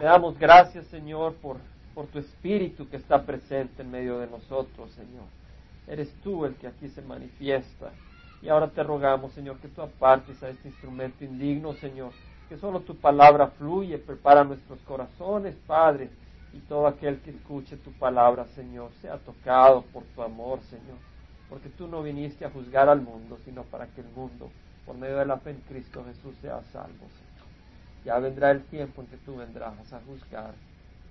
Te damos gracias, Señor, por, por tu Espíritu que está presente en medio de nosotros, Señor. Eres tú el que aquí se manifiesta. Y ahora te rogamos, Señor, que tú apartes a este instrumento indigno, Señor. Que solo tu palabra fluye, prepara nuestros corazones, Padre. Y todo aquel que escuche tu palabra, Señor, sea tocado por tu amor, Señor. Porque tú no viniste a juzgar al mundo, sino para que el mundo, por medio de la fe en Cristo Jesús, sea salvo, Señor. Ya vendrá el tiempo en que tú vendrás a juzgar,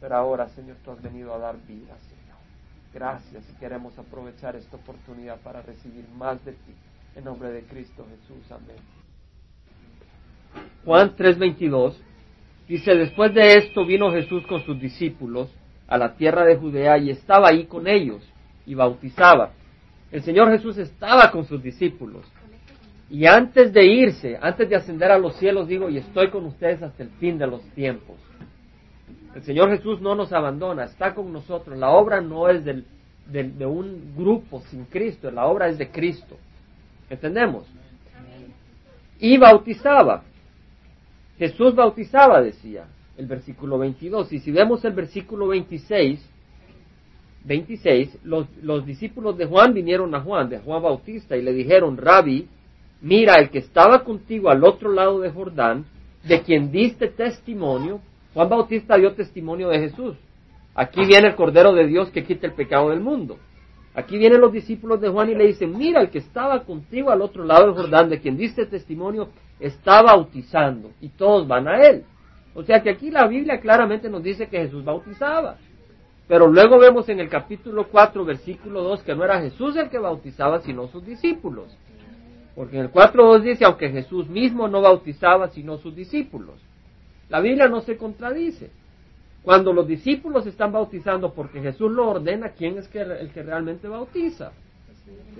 pero ahora, Señor, tú has venido a dar vida, Señor. Gracias y queremos aprovechar esta oportunidad para recibir más de ti. En nombre de Cristo Jesús, amén. Juan 3:22 dice, después de esto vino Jesús con sus discípulos a la tierra de Judea y estaba ahí con ellos y bautizaba. El Señor Jesús estaba con sus discípulos y antes de irse, antes de ascender a los cielos, digo, y estoy con ustedes hasta el fin de los tiempos. El Señor Jesús no nos abandona, está con nosotros. La obra no es del, de un grupo sin Cristo, la obra es de Cristo. ¿Entendemos? Y bautizaba. Jesús bautizaba, decía el versículo 22. Y si vemos el versículo 26, 26, los, los discípulos de Juan vinieron a Juan, de Juan Bautista, y le dijeron, Rabbi, mira, el que estaba contigo al otro lado de Jordán, de quien diste testimonio, Juan Bautista dio testimonio de Jesús. Aquí viene el Cordero de Dios que quita el pecado del mundo. Aquí vienen los discípulos de Juan y le dicen, mira, el que estaba contigo al otro lado del Jordán, de quien diste testimonio, está bautizando y todos van a él. O sea que aquí la Biblia claramente nos dice que Jesús bautizaba. Pero luego vemos en el capítulo 4, versículo 2, que no era Jesús el que bautizaba, sino sus discípulos. Porque en el 4.2 dice, aunque Jesús mismo no bautizaba sino sus discípulos. La Biblia no se contradice. Cuando los discípulos están bautizando porque Jesús lo ordena, ¿quién es el que realmente bautiza?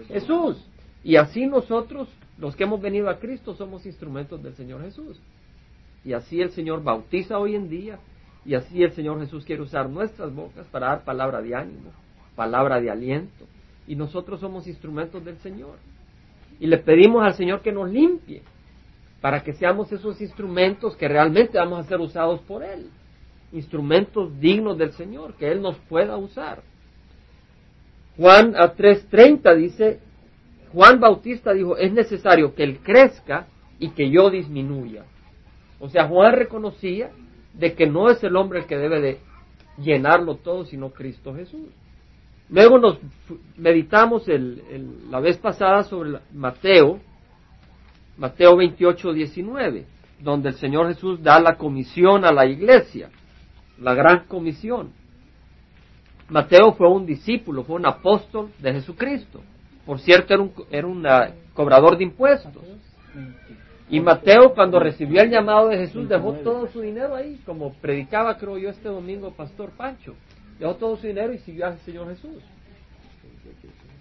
Jesús. Y así nosotros, los que hemos venido a Cristo, somos instrumentos del Señor Jesús. Y así el Señor bautiza hoy en día. Y así el Señor Jesús quiere usar nuestras bocas para dar palabra de ánimo, palabra de aliento. Y nosotros somos instrumentos del Señor y le pedimos al Señor que nos limpie para que seamos esos instrumentos que realmente vamos a ser usados por Él, instrumentos dignos del Señor, que Él nos pueda usar. Juan a 3.30 dice, Juan Bautista dijo, es necesario que Él crezca y que yo disminuya. O sea, Juan reconocía de que no es el hombre el que debe de llenarlo todo, sino Cristo Jesús. Luego nos meditamos la vez pasada sobre Mateo, Mateo 28, 19, donde el Señor Jesús da la comisión a la iglesia, la gran comisión. Mateo fue un discípulo, fue un apóstol de Jesucristo. Por cierto, era un, era un ah, cobrador de impuestos. Y Mateo, cuando recibió el llamado de Jesús, dejó todo su dinero ahí, como predicaba, creo yo, este domingo Pastor Pancho dejó todo su dinero y siguió al Señor Jesús.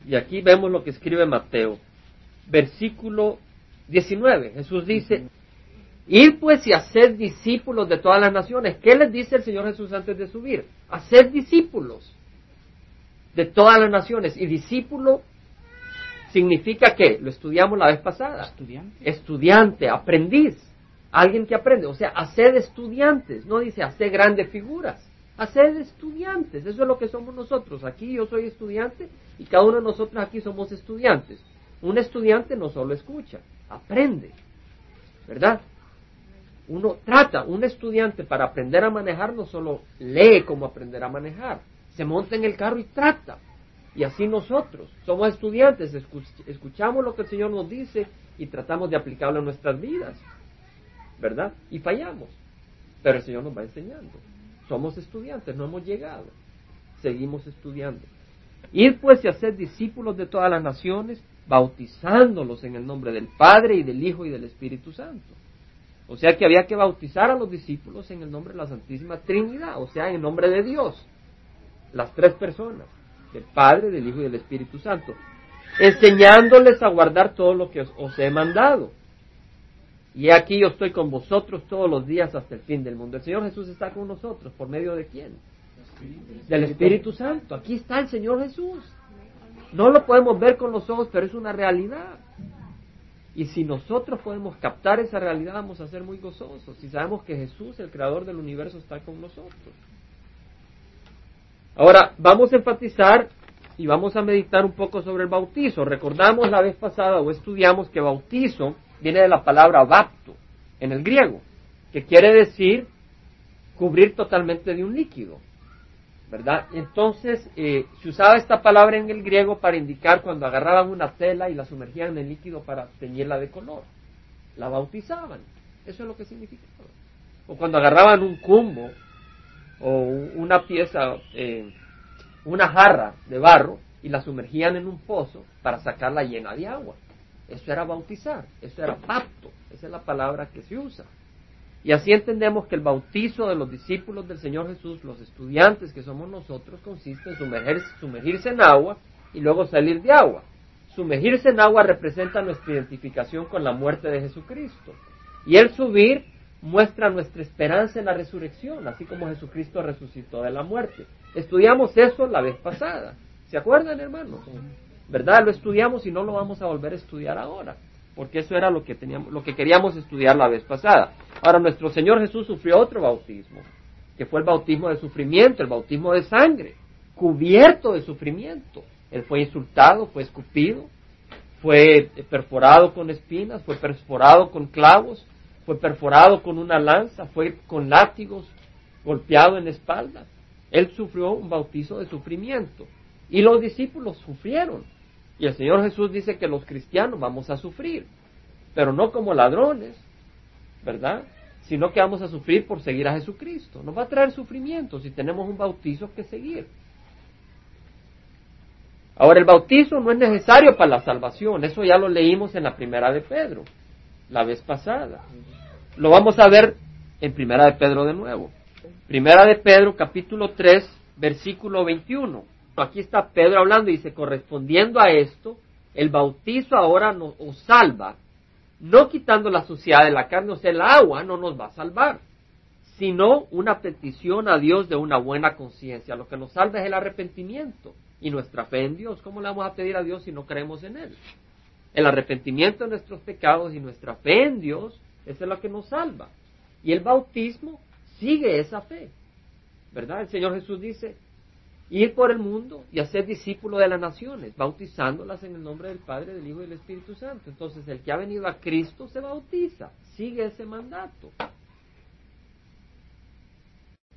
Y aquí vemos lo que escribe Mateo, versículo 19. Jesús dice, Ir pues y hacer discípulos de todas las naciones. ¿Qué les dice el Señor Jesús antes de subir? Hacer discípulos de todas las naciones. Y discípulo significa que, lo estudiamos la vez pasada. Estudiante. Estudiante, aprendiz. Alguien que aprende. O sea, hacer estudiantes. No dice hacer grandes figuras a ser estudiantes. Eso es lo que somos nosotros. Aquí yo soy estudiante y cada uno de nosotros aquí somos estudiantes. Un estudiante no solo escucha, aprende. ¿Verdad? Uno trata, un estudiante para aprender a manejar no solo lee cómo aprender a manejar, se monta en el carro y trata. Y así nosotros somos estudiantes, escuchamos lo que el Señor nos dice y tratamos de aplicarlo en nuestras vidas. ¿Verdad? Y fallamos. Pero el Señor nos va enseñando. Somos estudiantes, no hemos llegado. Seguimos estudiando. Ir pues y hacer discípulos de todas las naciones, bautizándolos en el nombre del Padre y del Hijo y del Espíritu Santo. O sea que había que bautizar a los discípulos en el nombre de la Santísima Trinidad, o sea, en el nombre de Dios. Las tres personas, del Padre, del Hijo y del Espíritu Santo. Enseñándoles a guardar todo lo que os he mandado. Y aquí yo estoy con vosotros todos los días hasta el fin del mundo. El Señor Jesús está con nosotros. ¿Por medio de quién? Del Espíritu Santo. Aquí está el Señor Jesús. No lo podemos ver con los ojos, pero es una realidad. Y si nosotros podemos captar esa realidad, vamos a ser muy gozosos. Si sabemos que Jesús, el creador del universo, está con nosotros. Ahora, vamos a enfatizar y vamos a meditar un poco sobre el bautizo. Recordamos la vez pasada o estudiamos que bautizo viene de la palabra bapto en el griego, que quiere decir cubrir totalmente de un líquido. ¿verdad? Entonces, eh, se usaba esta palabra en el griego para indicar cuando agarraban una tela y la sumergían en el líquido para teñirla de color. La bautizaban. Eso es lo que significaba. O cuando agarraban un cumbo o una pieza, eh, una jarra de barro y la sumergían en un pozo para sacarla llena de agua. Eso era bautizar, eso era pacto, esa es la palabra que se usa. Y así entendemos que el bautizo de los discípulos del Señor Jesús, los estudiantes que somos nosotros, consiste en sumergirse, en agua y luego salir de agua. Sumergirse en agua representa nuestra identificación con la muerte de Jesucristo. Y el subir muestra nuestra esperanza en la resurrección, así como Jesucristo resucitó de la muerte. Estudiamos eso la vez pasada. ¿Se acuerdan, hermanos? ¿Verdad? Lo estudiamos y no lo vamos a volver a estudiar ahora porque eso era lo que teníamos, lo que queríamos estudiar la vez pasada. Ahora nuestro Señor Jesús sufrió otro bautismo, que fue el bautismo de sufrimiento, el bautismo de sangre, cubierto de sufrimiento. Él fue insultado, fue escupido, fue perforado con espinas, fue perforado con clavos, fue perforado con una lanza, fue con látigos, golpeado en la espalda. Él sufrió un bautizo de sufrimiento y los discípulos sufrieron. Y el Señor Jesús dice que los cristianos vamos a sufrir, pero no como ladrones, ¿verdad? Sino que vamos a sufrir por seguir a Jesucristo. Nos va a traer sufrimiento si tenemos un bautizo que seguir. Ahora, el bautizo no es necesario para la salvación, eso ya lo leímos en la primera de Pedro, la vez pasada. Lo vamos a ver en primera de Pedro de nuevo. Primera de Pedro, capítulo 3, versículo 21 aquí está Pedro hablando y dice, correspondiendo a esto, el bautizo ahora nos, salva, no quitando la suciedad de la carne, o sea, el agua no nos va a salvar, sino una petición a Dios de una buena conciencia. Lo que nos salva es el arrepentimiento y nuestra fe en Dios. ¿Cómo le vamos a pedir a Dios si no creemos en Él? El arrepentimiento de nuestros pecados y nuestra fe en Dios, es lo que nos salva. Y el bautismo sigue esa fe. ¿Verdad? El Señor Jesús dice, ir por el mundo y hacer discípulo de las naciones, bautizándolas en el nombre del Padre, del Hijo y del Espíritu Santo. Entonces, el que ha venido a Cristo se bautiza, sigue ese mandato.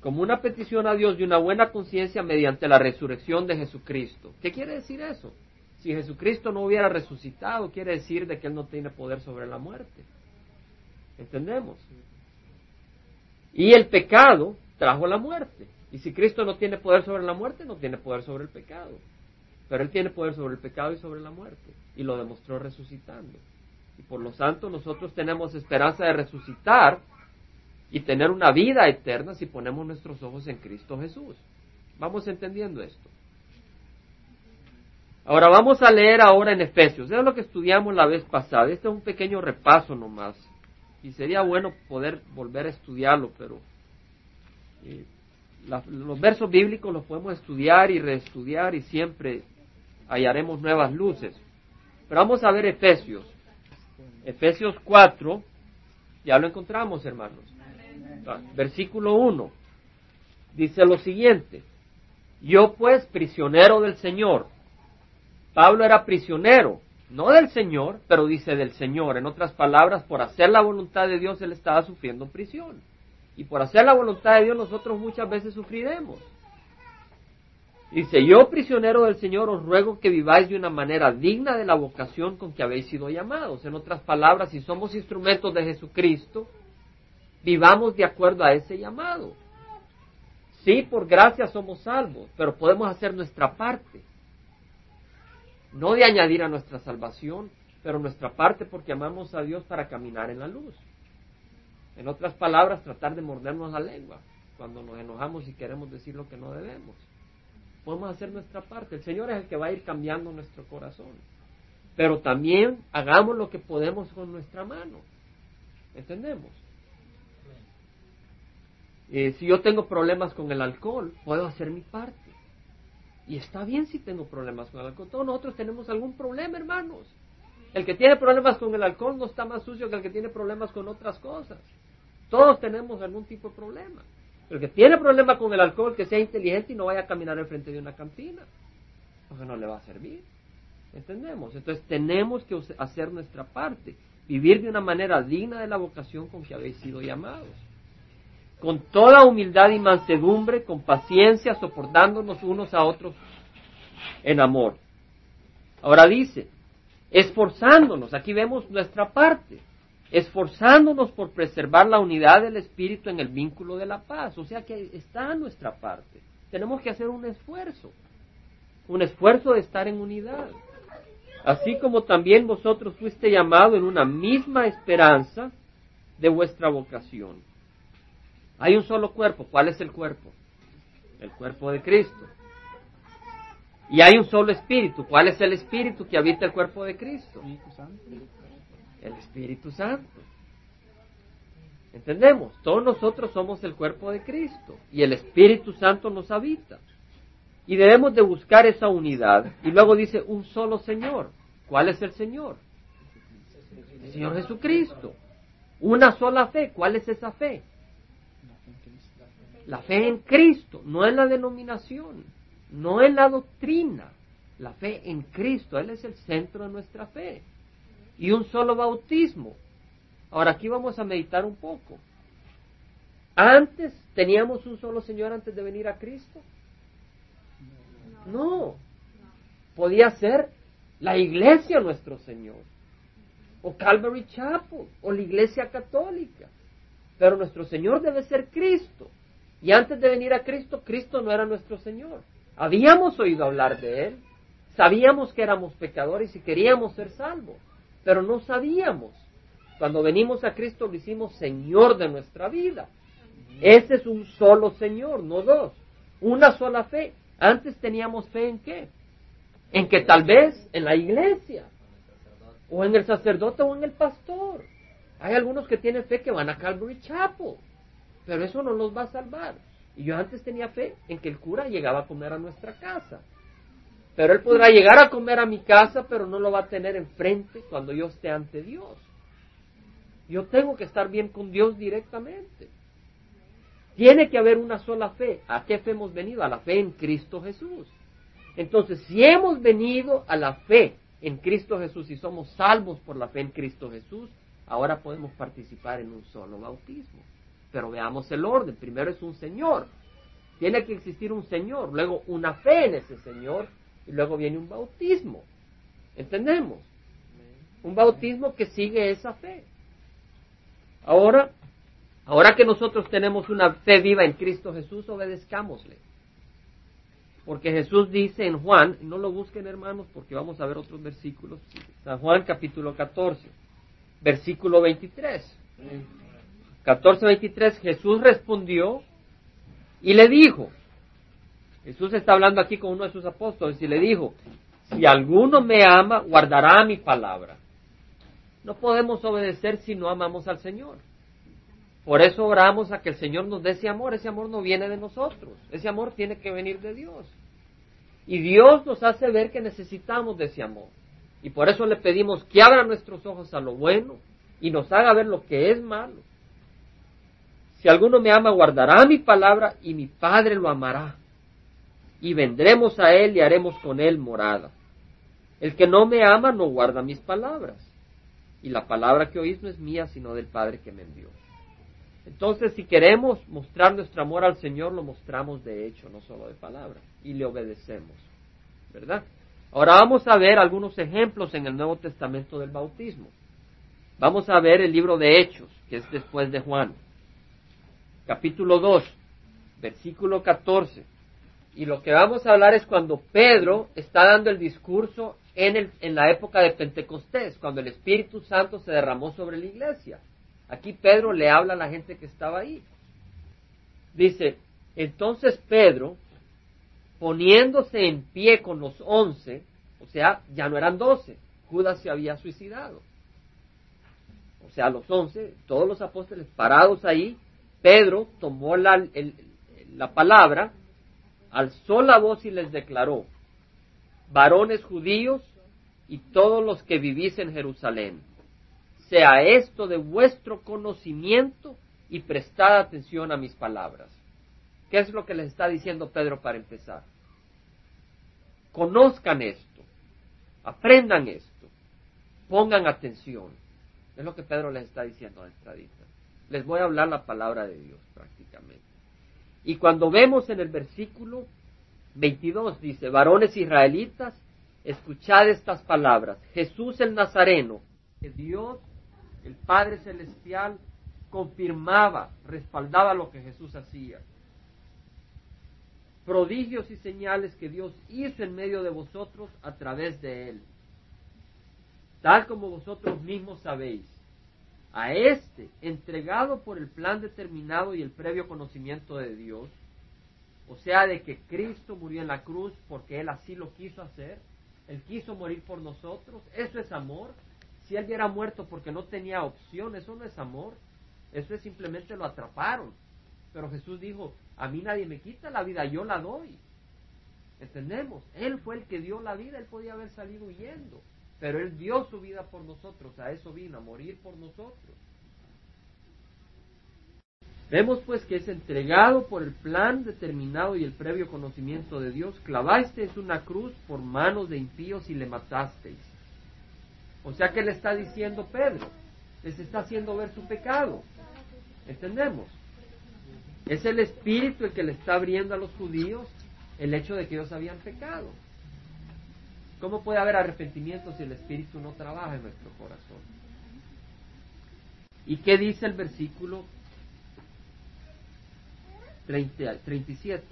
Como una petición a Dios de una buena conciencia mediante la resurrección de Jesucristo. ¿Qué quiere decir eso? Si Jesucristo no hubiera resucitado, quiere decir de que Él no tiene poder sobre la muerte. ¿Entendemos? Y el pecado trajo la muerte. Y si Cristo no tiene poder sobre la muerte, no tiene poder sobre el pecado. Pero Él tiene poder sobre el pecado y sobre la muerte. Y lo demostró resucitando. Y por lo tanto nosotros tenemos esperanza de resucitar y tener una vida eterna si ponemos nuestros ojos en Cristo Jesús. Vamos entendiendo esto. Ahora vamos a leer ahora en Efesios. Es lo que estudiamos la vez pasada. Este es un pequeño repaso nomás. Y sería bueno poder volver a estudiarlo, pero eh, los versos bíblicos los podemos estudiar y reestudiar y siempre hallaremos nuevas luces. Pero vamos a ver Efesios. Efesios 4, ya lo encontramos, hermanos. Ah, versículo 1. Dice lo siguiente. Yo pues, prisionero del Señor. Pablo era prisionero, no del Señor, pero dice del Señor. En otras palabras, por hacer la voluntad de Dios, él estaba sufriendo prisión. Y por hacer la voluntad de Dios nosotros muchas veces sufriremos. Dice, yo prisionero del Señor os ruego que viváis de una manera digna de la vocación con que habéis sido llamados. En otras palabras, si somos instrumentos de Jesucristo, vivamos de acuerdo a ese llamado. Sí, por gracia somos salvos, pero podemos hacer nuestra parte. No de añadir a nuestra salvación, pero nuestra parte porque amamos a Dios para caminar en la luz. En otras palabras, tratar de mordernos la lengua cuando nos enojamos y queremos decir lo que no debemos. Podemos hacer nuestra parte. El Señor es el que va a ir cambiando nuestro corazón. Pero también hagamos lo que podemos con nuestra mano. ¿Entendemos? Eh, si yo tengo problemas con el alcohol, puedo hacer mi parte. Y está bien si tengo problemas con el alcohol. Todos nosotros tenemos algún problema, hermanos. El que tiene problemas con el alcohol no está más sucio que el que tiene problemas con otras cosas. Todos tenemos algún tipo de problema. El que tiene problema con el alcohol, que sea inteligente y no vaya a caminar enfrente de una cantina, porque no le va a servir. ¿Entendemos? Entonces tenemos que hacer nuestra parte, vivir de una manera digna de la vocación con que habéis sido llamados. Con toda humildad y mansedumbre, con paciencia, soportándonos unos a otros en amor. Ahora dice, esforzándonos, aquí vemos nuestra parte, esforzándonos por preservar la unidad del espíritu en el vínculo de la paz. O sea que está nuestra parte. Tenemos que hacer un esfuerzo, un esfuerzo de estar en unidad. Así como también vosotros fuiste llamado en una misma esperanza de vuestra vocación. Hay un solo cuerpo. ¿Cuál es el cuerpo? El cuerpo de Cristo. Y hay un solo espíritu. ¿Cuál es el espíritu que habita el cuerpo de Cristo? El Espíritu Santo. ¿Entendemos? Todos nosotros somos el cuerpo de Cristo y el Espíritu Santo nos habita. Y debemos de buscar esa unidad. Y luego dice un solo Señor. ¿Cuál es el Señor? El Señor Jesucristo. Una sola fe. ¿Cuál es esa fe? La fe en Cristo, no en la denominación, no en la doctrina. La fe en Cristo. Él es el centro de nuestra fe y un solo bautismo. Ahora aquí vamos a meditar un poco. Antes teníamos un solo Señor antes de venir a Cristo. No. Podía ser la iglesia nuestro Señor. O Calvary Chapel. O la iglesia católica. Pero nuestro Señor debe ser Cristo. Y antes de venir a Cristo, Cristo no era nuestro Señor. Habíamos oído hablar de Él. Sabíamos que éramos pecadores y queríamos ser salvos pero no sabíamos. Cuando venimos a Cristo lo hicimos Señor de nuestra vida. Ese es un solo Señor, no dos. Una sola fe. Antes teníamos fe en qué? En que tal vez en la iglesia, o en el sacerdote o en el pastor. Hay algunos que tienen fe que van a Calvary Chapel, pero eso no los va a salvar. Y yo antes tenía fe en que el cura llegaba a comer a nuestra casa. Pero Él podrá llegar a comer a mi casa, pero no lo va a tener enfrente cuando yo esté ante Dios. Yo tengo que estar bien con Dios directamente. Tiene que haber una sola fe. ¿A qué fe hemos venido? A la fe en Cristo Jesús. Entonces, si hemos venido a la fe en Cristo Jesús y somos salvos por la fe en Cristo Jesús, ahora podemos participar en un solo bautismo. Pero veamos el orden. Primero es un Señor. Tiene que existir un Señor, luego una fe en ese Señor y luego viene un bautismo. ¿Entendemos? Un bautismo que sigue esa fe. Ahora, ahora que nosotros tenemos una fe viva en Cristo Jesús, obedezcámosle. Porque Jesús dice en Juan, no lo busquen hermanos porque vamos a ver otros versículos, San Juan capítulo 14, versículo 23. 14, 23, Jesús respondió y le dijo, Jesús está hablando aquí con uno de sus apóstoles y le dijo, si alguno me ama, guardará mi palabra. No podemos obedecer si no amamos al Señor. Por eso oramos a que el Señor nos dé ese amor. Ese amor no viene de nosotros. Ese amor tiene que venir de Dios. Y Dios nos hace ver que necesitamos de ese amor. Y por eso le pedimos que abra nuestros ojos a lo bueno y nos haga ver lo que es malo. Si alguno me ama, guardará mi palabra y mi Padre lo amará y vendremos a él y haremos con él morada. El que no me ama no guarda mis palabras, y la palabra que oís no es mía, sino del Padre que me envió. Entonces, si queremos mostrar nuestro amor al Señor, lo mostramos de hecho, no solo de palabra, y le obedecemos, ¿verdad? Ahora vamos a ver algunos ejemplos en el Nuevo Testamento del bautismo. Vamos a ver el libro de Hechos, que es después de Juan, capítulo 2, versículo 14. Y lo que vamos a hablar es cuando Pedro está dando el discurso en, el, en la época de Pentecostés, cuando el Espíritu Santo se derramó sobre la iglesia. Aquí Pedro le habla a la gente que estaba ahí. Dice, entonces Pedro, poniéndose en pie con los once, o sea, ya no eran doce, Judas se había suicidado. O sea, los once, todos los apóstoles parados ahí, Pedro tomó la, la palabra alzó la voz y les declaró, varones judíos y todos los que vivís en Jerusalén. Sea esto de vuestro conocimiento y prestad atención a mis palabras. ¿Qué es lo que les está diciendo Pedro para empezar? Conozcan esto, aprendan esto, pongan atención. Es lo que Pedro les está diciendo a entradita. Les voy a hablar la palabra de Dios. Y cuando vemos en el versículo 22 dice, varones israelitas, escuchad estas palabras. Jesús el Nazareno, que Dios, el Padre Celestial, confirmaba, respaldaba lo que Jesús hacía. Prodigios y señales que Dios hizo en medio de vosotros a través de él. Tal como vosotros mismos sabéis, a este, entregado por el plan determinado y el previo conocimiento de Dios, o sea, de que Cristo murió en la cruz porque Él así lo quiso hacer, Él quiso morir por nosotros, eso es amor. Si Él hubiera muerto porque no tenía opción, eso no es amor, eso es simplemente lo atraparon. Pero Jesús dijo, a mí nadie me quita la vida, yo la doy. ¿Entendemos? Él fue el que dio la vida, Él podía haber salido huyendo pero Él dio su vida por nosotros, a eso vino, a morir por nosotros. Vemos pues que es entregado por el plan determinado y el previo conocimiento de Dios, clavasteis una cruz por manos de impíos y le matasteis. O sea que le está diciendo Pedro, les está haciendo ver su pecado. ¿Entendemos? Es el Espíritu el que le está abriendo a los judíos el hecho de que ellos habían pecado. ¿Cómo puede haber arrepentimiento si el Espíritu no trabaja en nuestro corazón? ¿Y qué dice el versículo 37?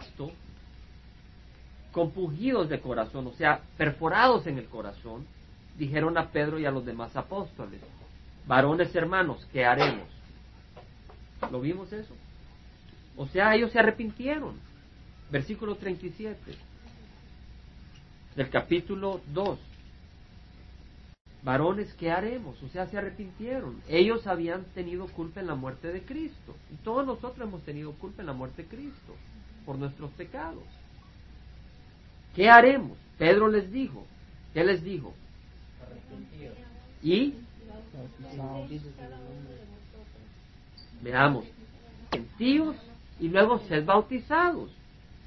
Compungidos de corazón, o sea, perforados en el corazón, dijeron a Pedro y a los demás apóstoles, varones hermanos, ¿qué haremos? ¿Lo vimos eso? O sea, ellos se arrepintieron. Versículo 37 del capítulo 2. Varones, ¿qué haremos? O sea, se arrepintieron. Ellos habían tenido culpa en la muerte de Cristo. Y todos nosotros hemos tenido culpa en la muerte de Cristo por nuestros pecados. ¿Qué haremos? Pedro les dijo. ¿Qué les dijo? Y veamos, gentíos y luego sed bautizados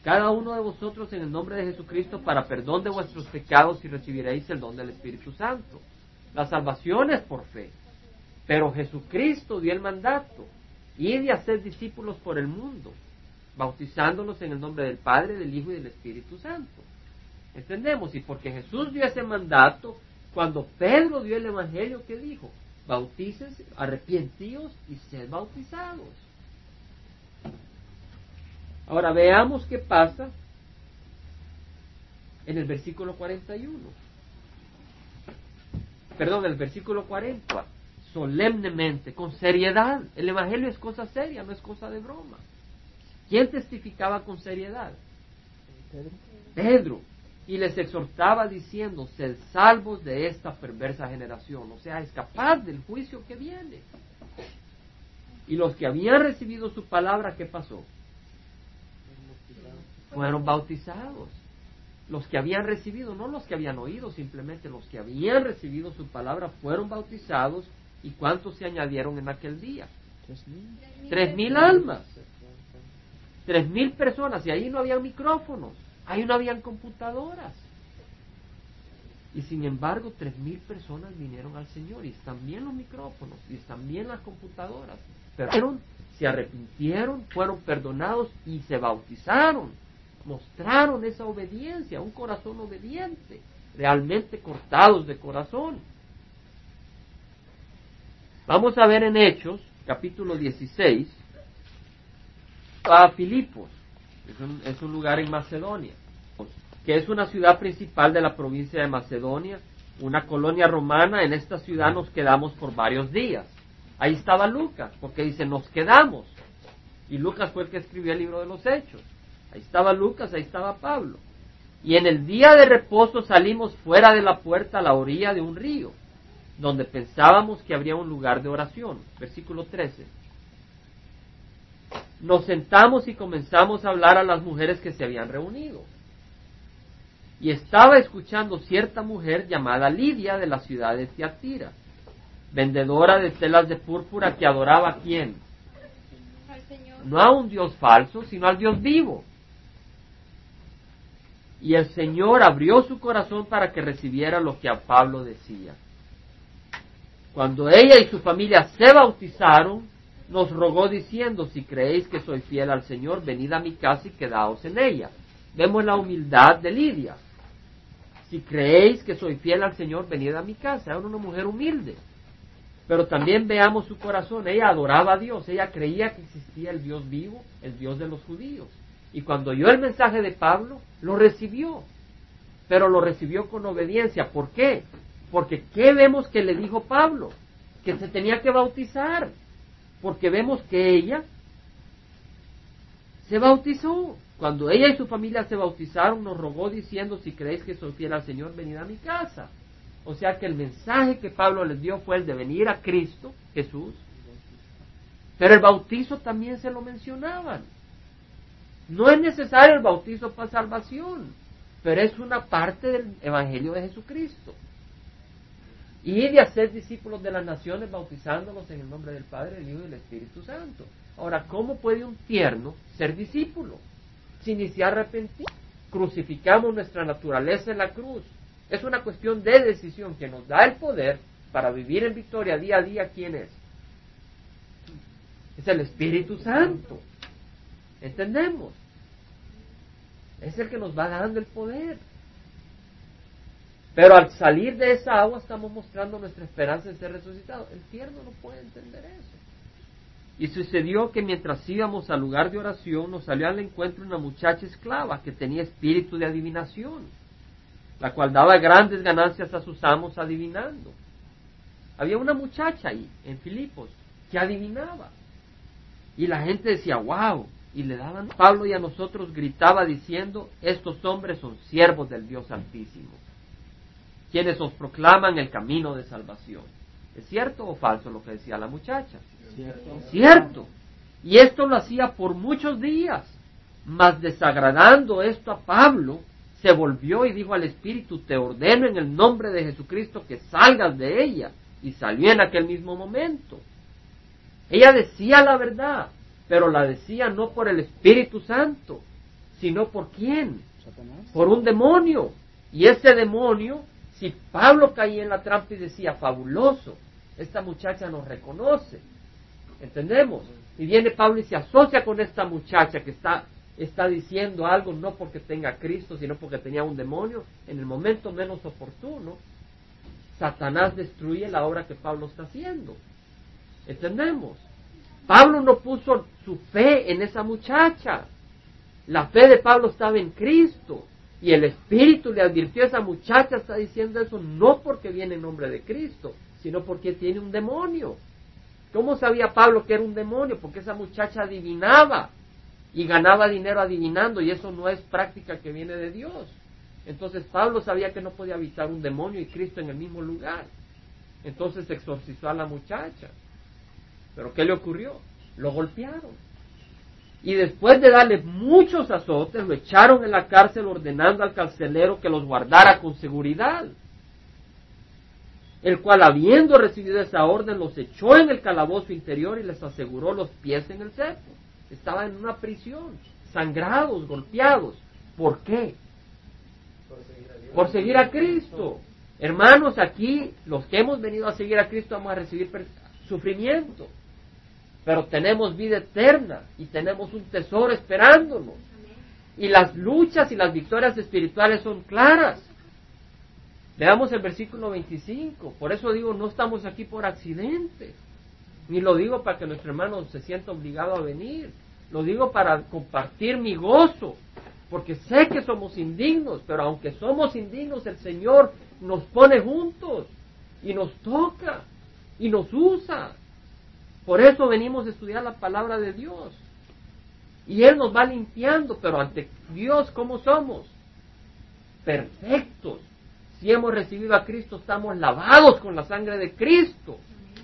cada uno de vosotros en el nombre de Jesucristo para perdón de vuestros pecados y recibiréis el don del Espíritu Santo. La salvación es por fe. Pero Jesucristo dio el mandato, y hacer discípulos por el mundo, bautizándolos en el nombre del Padre, del Hijo y del Espíritu Santo. ¿Entendemos? Y porque Jesús dio ese mandato, cuando Pedro dio el Evangelio, ¿qué dijo? Bautícense, arrepientíos y sed bautizados. Ahora veamos qué pasa en el versículo 41. Perdón, en el versículo 40. Solemnemente, con seriedad. El Evangelio es cosa seria, no es cosa de broma. ¿Quién testificaba con seriedad? Pedro. Y les exhortaba diciendo, sed salvos de esta perversa generación. O sea, escapad del juicio que viene. Y los que habían recibido su palabra, ¿qué pasó? Fueron bautizados. Los que habían recibido, no los que habían oído, simplemente los que habían recibido su palabra fueron bautizados. ¿Y cuántos se añadieron en aquel día? Tres mil almas. Tres mil personas. Y ahí no habían micrófonos. Ahí no habían computadoras. Y sin embargo, tres mil personas vinieron al Señor. Y están bien los micrófonos. Y están bien las computadoras. Pero se arrepintieron, fueron perdonados y se bautizaron mostraron esa obediencia, un corazón obediente, realmente cortados de corazón. Vamos a ver en Hechos, capítulo 16, a Filipos, es un, es un lugar en Macedonia, que es una ciudad principal de la provincia de Macedonia, una colonia romana, en esta ciudad nos quedamos por varios días. Ahí estaba Lucas, porque dice, nos quedamos. Y Lucas fue el que escribió el libro de los Hechos. Ahí estaba Lucas, ahí estaba Pablo. Y en el día de reposo salimos fuera de la puerta a la orilla de un río, donde pensábamos que habría un lugar de oración. Versículo 13. Nos sentamos y comenzamos a hablar a las mujeres que se habían reunido. y estaba escuchando cierta mujer llamada Lidia de la ciudad de Tiatira, vendedora de telas de púrpura que adoraba a quién? No a un Dios falso, sino al Dios vivo. Y el Señor abrió su corazón para que recibiera lo que a Pablo decía. Cuando ella y su familia se bautizaron, nos rogó diciendo, si creéis que soy fiel al Señor, venid a mi casa y quedaos en ella. Vemos la humildad de Lidia. Si creéis que soy fiel al Señor, venid a mi casa. Era una mujer humilde. Pero también veamos su corazón. Ella adoraba a Dios. Ella creía que existía el Dios vivo, el Dios de los judíos. Y cuando oyó el mensaje de Pablo, lo recibió. Pero lo recibió con obediencia. ¿Por qué? Porque ¿qué vemos que le dijo Pablo? Que se tenía que bautizar. Porque vemos que ella se bautizó. Cuando ella y su familia se bautizaron, nos rogó diciendo, si creéis que soy fiel al Señor, venid a mi casa. O sea que el mensaje que Pablo les dio fue el de venir a Cristo, Jesús. Pero el bautizo también se lo mencionaban. No es necesario el bautizo para salvación, pero es una parte del Evangelio de Jesucristo. Y de hacer discípulos de las naciones bautizándolos en el nombre del Padre, del Hijo y del Espíritu Santo. Ahora, ¿cómo puede un tierno ser discípulo? Si ni se arrepentir. Crucificamos nuestra naturaleza en la cruz. Es una cuestión de decisión que nos da el poder para vivir en victoria día a día. ¿Quién es? Es el Espíritu Santo. ¿Entendemos? Es el que nos va dando el poder. Pero al salir de esa agua estamos mostrando nuestra esperanza de ser resucitados. El tierno no puede entender eso. Y sucedió que mientras íbamos al lugar de oración nos salió al encuentro una muchacha esclava que tenía espíritu de adivinación la cual daba grandes ganancias a sus amos adivinando. Había una muchacha ahí, en Filipos, que adivinaba. Y la gente decía, wow, y le daban Pablo y a nosotros gritaba diciendo, estos hombres son siervos del Dios Altísimo, quienes os proclaman el camino de salvación. ¿Es cierto o falso lo que decía la muchacha? Cierto. Cierto. Y esto lo hacía por muchos días, mas desagradando esto a Pablo, se volvió y dijo al Espíritu, te ordeno en el nombre de Jesucristo que salgas de ella. Y salió en aquel mismo momento. Ella decía la verdad, pero la decía no por el Espíritu Santo, sino por quién? Por un demonio. Y ese demonio, si Pablo caía en la trampa y decía, fabuloso, esta muchacha nos reconoce. ¿Entendemos? Y viene Pablo y se asocia con esta muchacha que está está diciendo algo no porque tenga Cristo, sino porque tenía un demonio, en el momento menos oportuno, Satanás destruye la obra que Pablo está haciendo. ¿Entendemos? Pablo no puso su fe en esa muchacha. La fe de Pablo estaba en Cristo. Y el Espíritu le advirtió a esa muchacha, está diciendo eso no porque viene en nombre de Cristo, sino porque tiene un demonio. ¿Cómo sabía Pablo que era un demonio? Porque esa muchacha adivinaba y ganaba dinero adivinando y eso no es práctica que viene de Dios. Entonces Pablo sabía que no podía habitar un demonio y Cristo en el mismo lugar. Entonces exorcizó a la muchacha. Pero ¿qué le ocurrió? Lo golpearon. Y después de darle muchos azotes, lo echaron en la cárcel ordenando al carcelero que los guardara con seguridad. El cual, habiendo recibido esa orden, los echó en el calabozo interior y les aseguró los pies en el cepo estaban en una prisión, sangrados, golpeados. ¿Por qué? Por seguir a Cristo. Hermanos, aquí los que hemos venido a seguir a Cristo vamos a recibir sufrimiento, pero tenemos vida eterna y tenemos un tesoro esperándonos. Y las luchas y las victorias espirituales son claras. Veamos el versículo 25. Por eso digo, no estamos aquí por accidente. Ni lo digo para que nuestro hermano se sienta obligado a venir. Lo digo para compartir mi gozo, porque sé que somos indignos, pero aunque somos indignos, el Señor nos pone juntos y nos toca y nos usa. Por eso venimos a estudiar la palabra de Dios. Y Él nos va limpiando, pero ante Dios, ¿cómo somos? Perfectos. Si hemos recibido a Cristo, estamos lavados con la sangre de Cristo.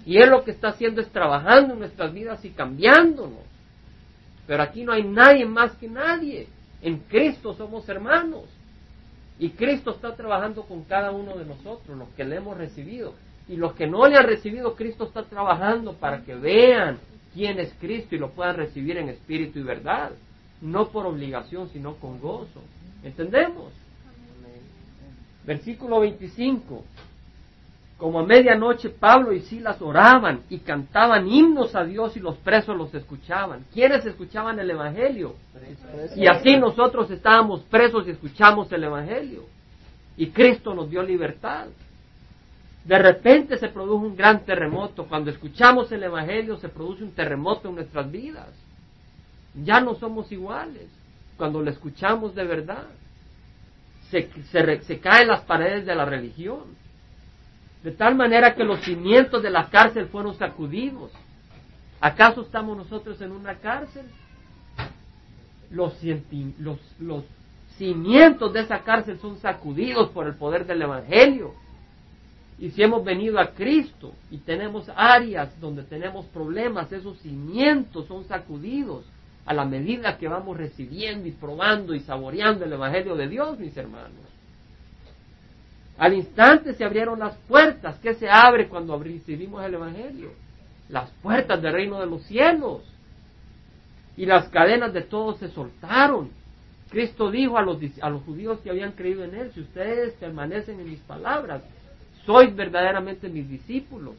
Y Él lo que está haciendo es trabajando en nuestras vidas y cambiándonos. Pero aquí no hay nadie más que nadie. En Cristo somos hermanos. Y Cristo está trabajando con cada uno de nosotros, los que le hemos recibido. Y los que no le han recibido, Cristo está trabajando para que vean quién es Cristo y lo puedan recibir en espíritu y verdad. No por obligación, sino con gozo. ¿Entendemos? Versículo 25. Como a medianoche Pablo y Silas oraban y cantaban himnos a Dios y los presos los escuchaban. ¿Quiénes escuchaban el Evangelio? Y así nosotros estábamos presos y escuchamos el Evangelio. Y Cristo nos dio libertad. De repente se produjo un gran terremoto. Cuando escuchamos el Evangelio se produce un terremoto en nuestras vidas. Ya no somos iguales cuando lo escuchamos de verdad. Se, caen las paredes de la religión de tal manera que los cimientos de la cárcel fueron sacudidos. ¿Acaso estamos nosotros en una cárcel? Los, cimientos de esa cárcel son sacudidos por el poder del Evangelio. Y si hemos venido a Cristo y tenemos áreas donde tenemos problemas, esos cimientos son sacudidos a la medida que vamos recibiendo y probando y saboreando el Evangelio de Dios, mis hermanos. Al instante se abrieron las puertas. ¿Qué se abre cuando recibimos el Evangelio? Las puertas del reino de los cielos. Y las cadenas de todos se soltaron. Cristo dijo a los, a los judíos que habían creído en Él, si ustedes permanecen en mis palabras, sois verdaderamente mis discípulos.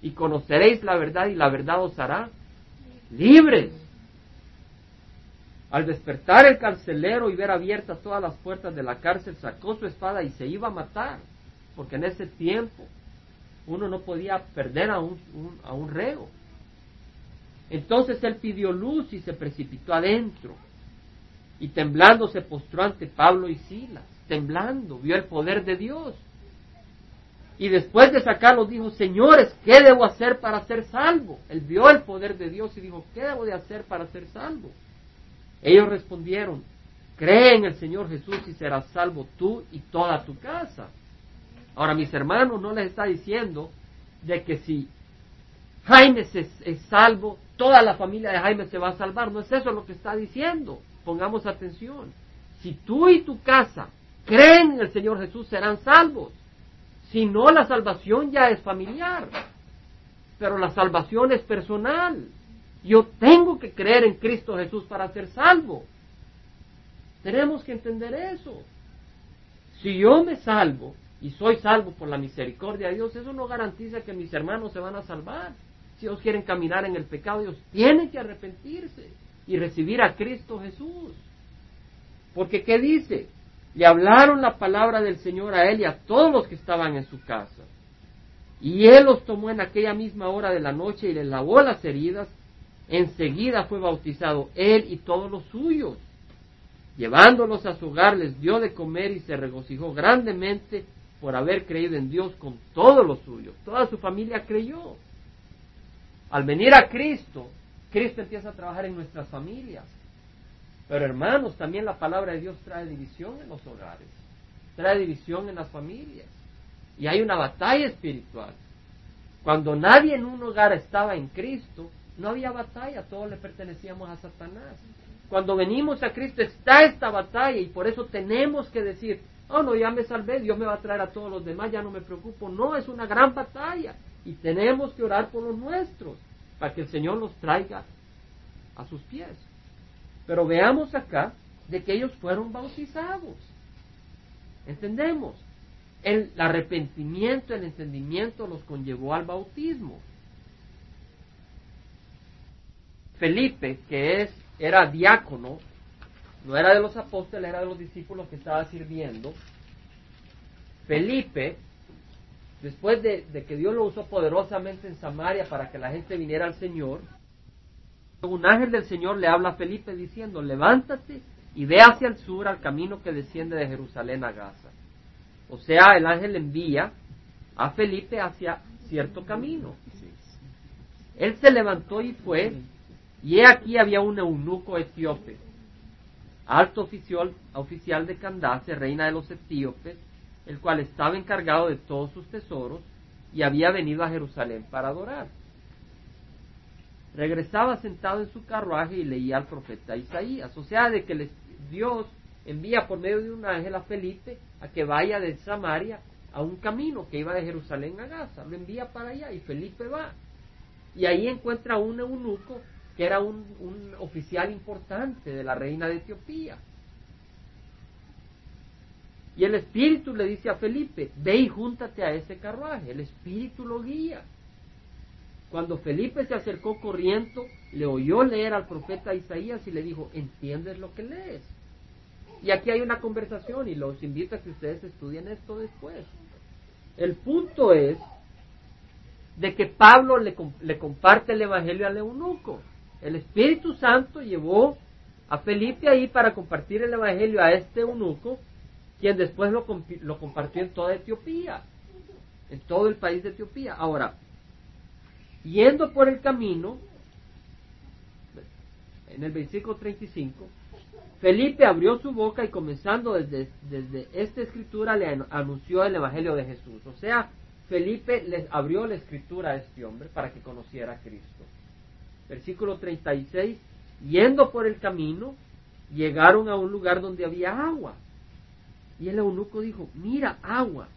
Y conoceréis la verdad y la verdad os hará libres. Al despertar el carcelero y ver abiertas todas las puertas de la cárcel, sacó su espada y se iba a matar, porque en ese tiempo uno no podía perder a un, a un reo. Entonces él pidió luz y se precipitó adentro, y temblando se postró ante Pablo y Silas, temblando, vio el poder de Dios. Y después de sacarlo dijo, señores, ¿qué debo hacer para ser salvo? Él vio el poder de Dios y dijo, ¿qué debo de hacer para ser salvo? Ellos respondieron, cree en el Señor Jesús y serás salvo tú y toda tu casa. Ahora, mis hermanos, no les está diciendo de que si Jaime es, salvo, toda la familia de Jaime se va a salvar. No es eso lo que está diciendo. Pongamos atención. Si tú y tu casa creen en el Señor Jesús, serán salvos. Si no, la salvación ya es familiar. Pero la salvación es personal. Yo tengo que creer en Cristo Jesús para ser salvo. Tenemos que entender eso. Si yo me salvo y soy salvo por la misericordia de Dios, eso no garantiza que mis hermanos se van a salvar. Si ellos quieren caminar en el pecado, ellos tienen que arrepentirse y recibir a Cristo Jesús. Porque ¿qué dice? Le hablaron la palabra del Señor a él y a todos los que estaban en su casa. Y él los tomó en aquella misma hora de la noche y les lavó las heridas enseguida fue bautizado él y todos los suyos. Llevándolos a su hogar les dio de comer y se regocijó grandemente por haber creído en Dios con todos los suyos. Toda su familia creyó. Al venir a Cristo, Cristo empieza a trabajar en nuestras familias. Pero hermanos, también la palabra de Dios trae división en los hogares, trae división en las familias. Y hay una batalla espiritual. Cuando nadie en un hogar estaba en Cristo, no había batalla, todos le pertenecíamos a Satanás. Cuando venimos a Cristo está esta batalla y por eso tenemos que decir, oh no, ya me salvé, Dios me va a traer a todos los demás, ya no me preocupo. No, es una gran batalla y tenemos que orar por los nuestros para que el Señor los traiga a sus pies. Pero veamos acá de que ellos fueron bautizados. ¿Entendemos? El arrepentimiento, el entendimiento los conllevó al bautismo. Felipe, que es, era diácono, no era de los apóstoles, era de los discípulos que estaba sirviendo. Felipe, después de, que Dios lo usó poderosamente en Samaria para que la gente viniera al Señor, un ángel del Señor le habla a Felipe diciendo, levántate y ve hacia el sur al camino que desciende de Jerusalén a Gaza. O sea, el ángel envía a Felipe hacia cierto camino. Él se levantó y fue y he aquí había un eunuco etíope, alto oficial, oficial de Candace, reina de los etíopes, el cual estaba encargado de todos sus tesoros y había venido a Jerusalén para adorar. Regresaba sentado en su carruaje y leía al profeta Isaías. O sea, de que Dios envía por medio de un ángel a Felipe a que vaya de Samaria a un camino que iba de Jerusalén a Gaza. Lo envía para allá y Felipe va. Y ahí encuentra un eunuco que era un, un oficial importante de la reina de Etiopía. Y el Espíritu le dice a Felipe, ve y júntate a ese carruaje. El Espíritu lo guía. Cuando Felipe se acercó corriendo, le oyó leer al profeta Isaías y le dijo, ¿entiendes lo que lees? Y aquí hay una conversación y los invito a que ustedes estudien esto después. El punto es de que Pablo le, comparte el Evangelio al eunuco. El Espíritu Santo llevó a Felipe ahí para compartir el Evangelio a este eunuco quien después lo, lo compartió en toda Etiopía, en todo el país de Etiopía. Ahora, yendo por el camino, en el versículo 35, Felipe abrió su boca y comenzando desde, desde esta escritura le anunció el Evangelio de Jesús. O sea, Felipe les abrió la escritura a este hombre para que conociera a Cristo. Versículo 36, yendo por el camino, llegaron a un lugar donde había agua. Y el eunuco dijo, mira, agua,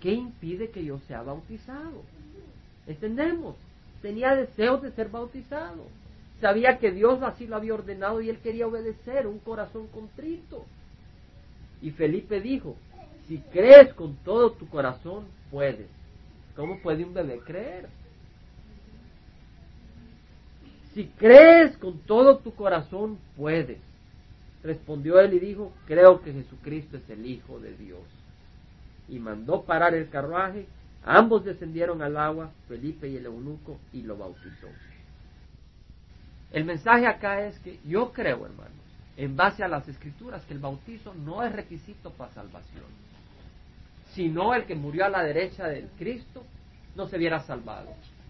¿qué impide que yo sea bautizado? ¿Entendemos? Tenía deseos de ser bautizado. Sabía que Dios así lo había ordenado y él quería obedecer, un corazón contrito. Y Felipe dijo, si crees con todo tu corazón, puedes. ¿Cómo puede un bebé creer? Si crees con todo tu corazón, puedes. Respondió él y dijo, creo que Jesucristo es el Hijo de Dios. Y mandó parar el carruaje, ambos descendieron al agua, Felipe y el eunuco, y lo bautizó. El mensaje acá es que yo creo, hermanos, en base a las escrituras, que el bautizo no es requisito para salvación, sino el que murió a la derecha del Cristo no se viera salvado.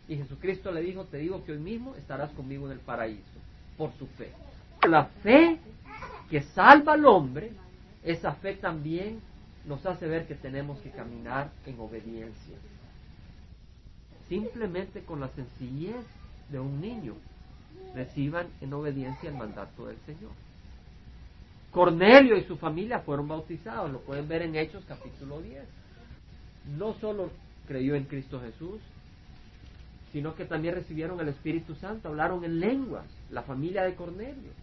Y Jesucristo le dijo, te digo que hoy mismo estarás conmigo en el paraíso, por su fe. La fe que salva al hombre, esa fe también nos hace ver que tenemos que caminar en obediencia. Simplemente con la sencillez de un niño, reciban en obediencia el mandato del Señor. Cornelio y su familia fueron bautizados, lo pueden ver en Hechos capítulo 10. No solo creyó en Cristo Jesús, sino que también recibieron el Espíritu Santo, hablaron en lenguas, la familia de Cornelio